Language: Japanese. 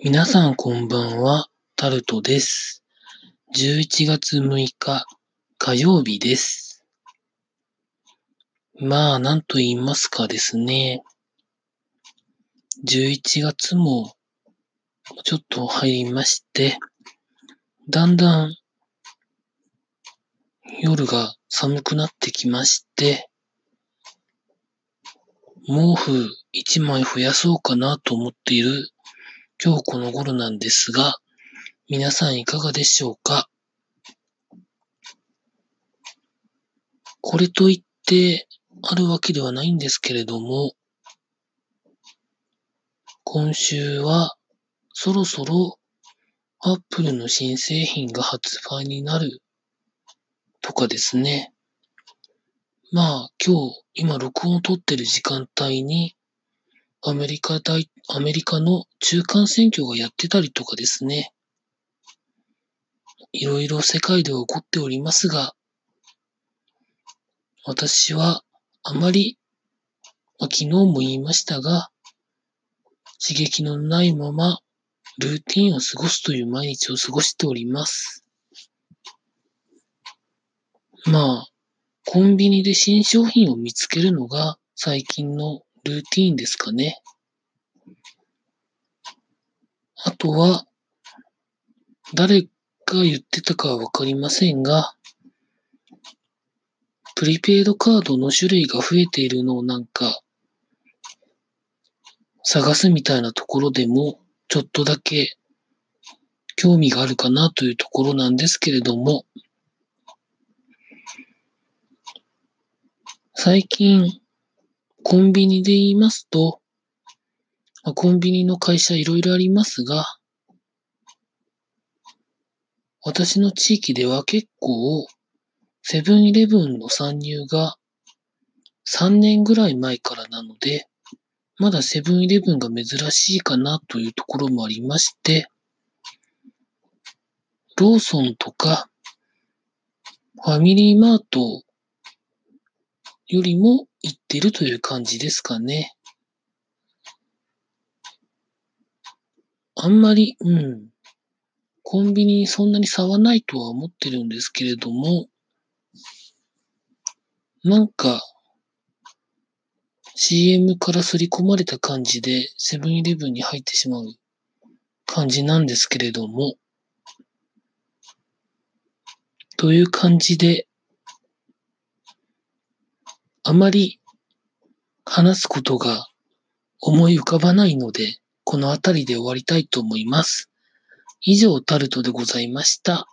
皆さんこんばんは、タルトです。11月6日火曜日です。まあ、なんと言いますかですね。11月もちょっと入りまして、だんだん夜が寒くなってきまして、毛布1枚増やそうかなと思っている今日この頃なんですが、皆さんいかがでしょうか？これといってあるわけではないんですけれども、今週はそろそろアップルの新製品が発売になるとかですね。まあ今日今録音を撮ってる時間帯にアメリカ大、アメリカの中間選挙がやってたりとかですね。いろいろ世界で起こっておりますが、私はあまり、昨日も言いましたが、刺激のないままルーティンを過ごすという毎日を過ごしております。まあ、コンビニで新商品を見つけるのが最近のルーティーンですかね。あとは、誰が言ってたかはわかりませんが、プリペイドカードの種類が増えているのをなんか、探すみたいなところでも、ちょっとだけ興味があるかなというところなんですけれども、最近、コンビニで言いますと、コンビニの会社いろいろありますが、私の地域では結構、セブンイレブンの参入が3年ぐらい前からなので、まだセブンイレブンが珍しいかなというところもありまして、ローソンとか、ファミリーマートよりも行ってるという感じですかね。あんまり、うん。コンビニにそんなに差はないとは思ってるんですけれども、なんか、CM から刷り込まれた感じでセブンイレブンに入ってしまう感じなんですけれども、という感じで、あまり話すことが思い浮かばないので、この辺りで終わりたいと思います。以上、タルトでございました。